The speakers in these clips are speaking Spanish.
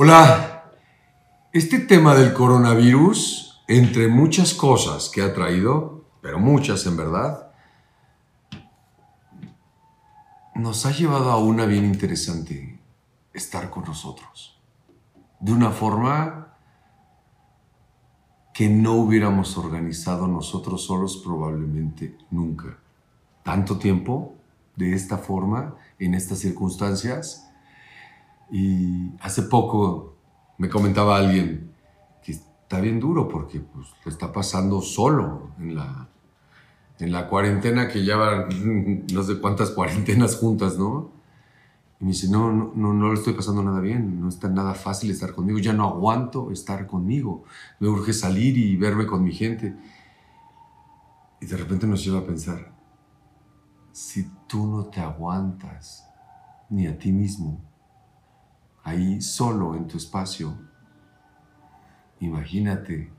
Hola, este tema del coronavirus, entre muchas cosas que ha traído, pero muchas en verdad, nos ha llevado a una bien interesante, estar con nosotros, de una forma que no hubiéramos organizado nosotros solos probablemente nunca. Tanto tiempo, de esta forma, en estas circunstancias, y hace poco me comentaba alguien que está bien duro porque pues, le está pasando solo en la, en la cuarentena que ya van no sé cuántas cuarentenas juntas, ¿no? Y me dice, no, no, no, no le estoy pasando nada bien, no está nada fácil estar conmigo, ya no aguanto estar conmigo, me urge salir y verme con mi gente. Y de repente nos lleva a pensar, si tú no te aguantas ni a ti mismo, ahí solo en tu espacio, imagínate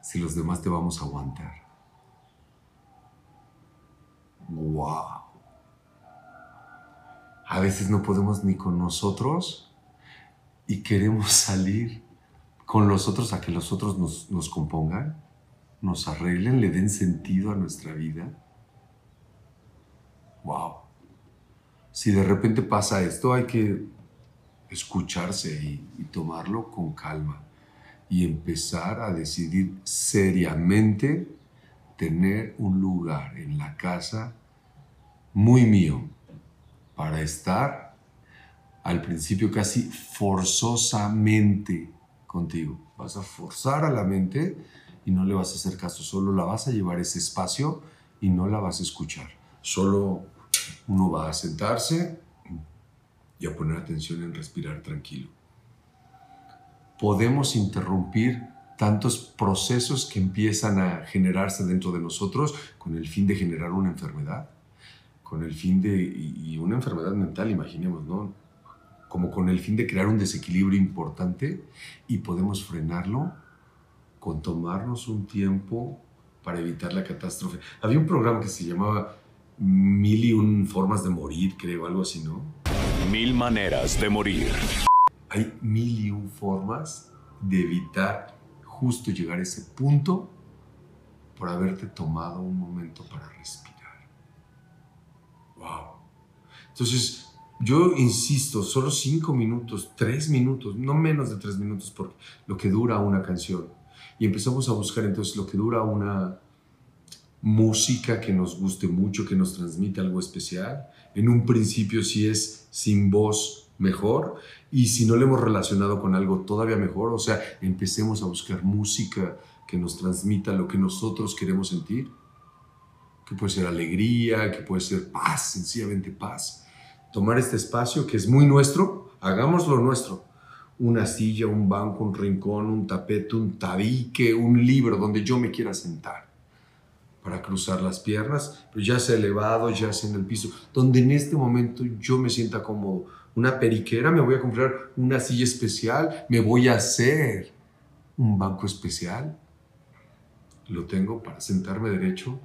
si los demás te vamos a aguantar. ¡Wow! A veces no podemos ni con nosotros y queremos salir con los otros a que los otros nos, nos compongan, nos arreglen, le den sentido a nuestra vida. ¡Wow! Si de repente pasa esto, hay que escucharse y, tomarlo con calma y empezar a decidir seriamente tener un lugar en la casa muy mío para estar al principio casi forzosamente contigo. Vas a forzar a la mente y no le vas a hacer caso, solo la vas a llevar ese espacio y no la vas a escuchar. Solo uno va a sentarse y a poner atención en respirar tranquilo. Podemos interrumpir tantos procesos que empiezan a generarse dentro de nosotros con el fin de generar una enfermedad, con el fin de, y una enfermedad mental, imaginemos, ¿no? Como con el fin de crear un desequilibrio importante y podemos frenarlo con tomarnos un tiempo para evitar la catástrofe. Había un programa que se llamaba Mil y un formas de morir, creo, algo así, ¿no? Mil maneras de morir. Hay mil y un formas de evitar justo llegar a ese punto por haberte tomado un momento para respirar. Wow. Entonces, yo insisto, solo cinco minutos, tres minutos, no menos de tres minutos, por lo que dura una canción. Y empezamos a buscar entonces lo que dura una música que nos guste mucho, que nos transmite algo especial. En un principio, si es sin voz, mejor. Y si no lo hemos relacionado con algo todavía mejor, o sea, empecemos a buscar música que nos transmita lo que nosotros queremos sentir. Que puede ser alegría, que puede ser paz, sencillamente paz. Tomar este espacio que es muy nuestro, hagámoslo nuestro. Una silla, un banco, un rincón, un tapete, un tabique, un libro donde yo me quiera sentar para cruzar las piernas, pero ya sea elevado, ya sea en el piso, donde en este momento yo me sienta cómodo. Una periquera, me voy a comprar una silla especial, me voy a hacer un banco especial. Lo tengo para sentarme derecho,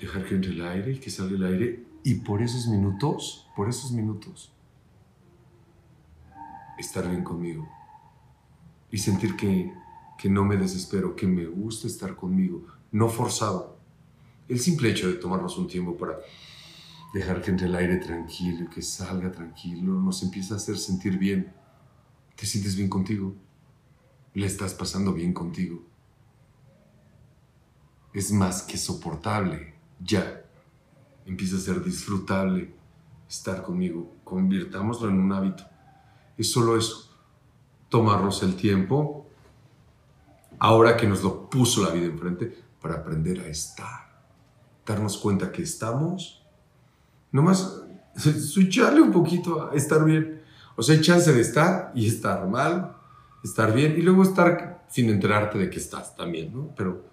dejar que entre el aire y que salga el aire, y por esos minutos, por esos minutos, estar bien conmigo y sentir que, que no me desespero, que me gusta estar conmigo, no forzado. El simple hecho de tomarnos un tiempo para dejar que entre el aire tranquilo, que salga tranquilo, nos empieza a hacer sentir bien. Te sientes bien contigo. Le estás pasando bien contigo. Es más que soportable. Ya. Empieza a ser disfrutable estar conmigo. Convirtámoslo en un hábito. Es solo eso. Tomarnos el tiempo, ahora que nos lo puso la vida enfrente, para aprender a estar. Darnos cuenta que estamos, nomás switcharle un poquito a estar bien. O sea, hay chance de estar y estar mal, estar bien y luego estar sin enterarte de que estás también, ¿no? Pero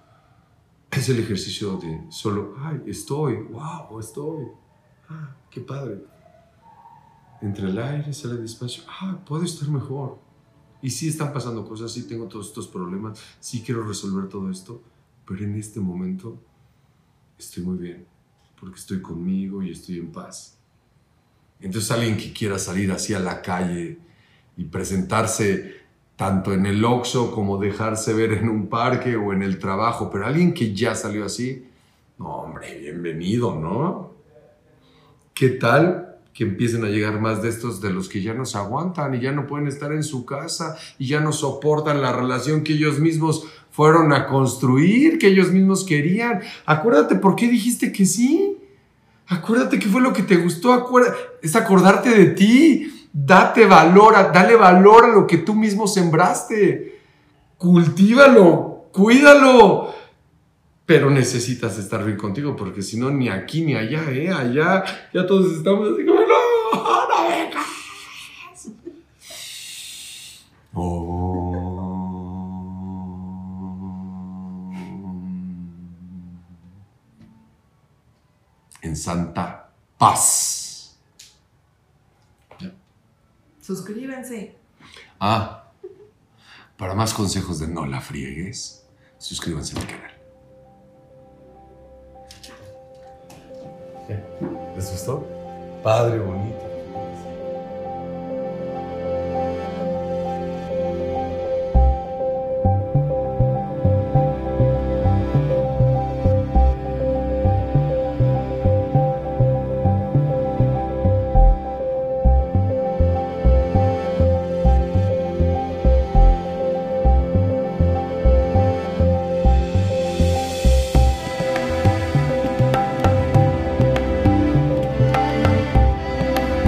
es el ejercicio de solo, ay, estoy, wow, estoy, ah, qué padre. Entre el aire, sale despacio, ah, puedo estar mejor. Y sí están pasando cosas, sí tengo todos estos problemas, sí quiero resolver todo esto pero en este momento estoy muy bien, porque estoy conmigo y estoy en paz. Entonces alguien que quiera salir así a la calle y presentarse tanto en el Oxxo como dejarse ver en un parque o en el trabajo, pero alguien que ya salió así, no, hombre, bienvenido, ¿no? ¿Qué tal que empiecen a llegar más de estos de los que ya no se aguantan y ya no pueden estar en su casa y ya no soportan la relación que ellos mismos fueron a construir, que ellos mismos querían? Acuérdate por qué dijiste que sí. Acuérdate qué fue lo que te gustó. es acordarte de ti. Date valor, dale valor a lo que tú mismo sembraste. Cultívalo, cuídalo. Pero necesitas estar bien contigo porque si no, ni aquí ni allá, ¿eh? Allá ya todos estamos así como, no, no vengas. Oh. En santa paz. Suscríbanse. Ah, para más consejos de no la friegues, suscríbanse a mi canal. Padre bonito.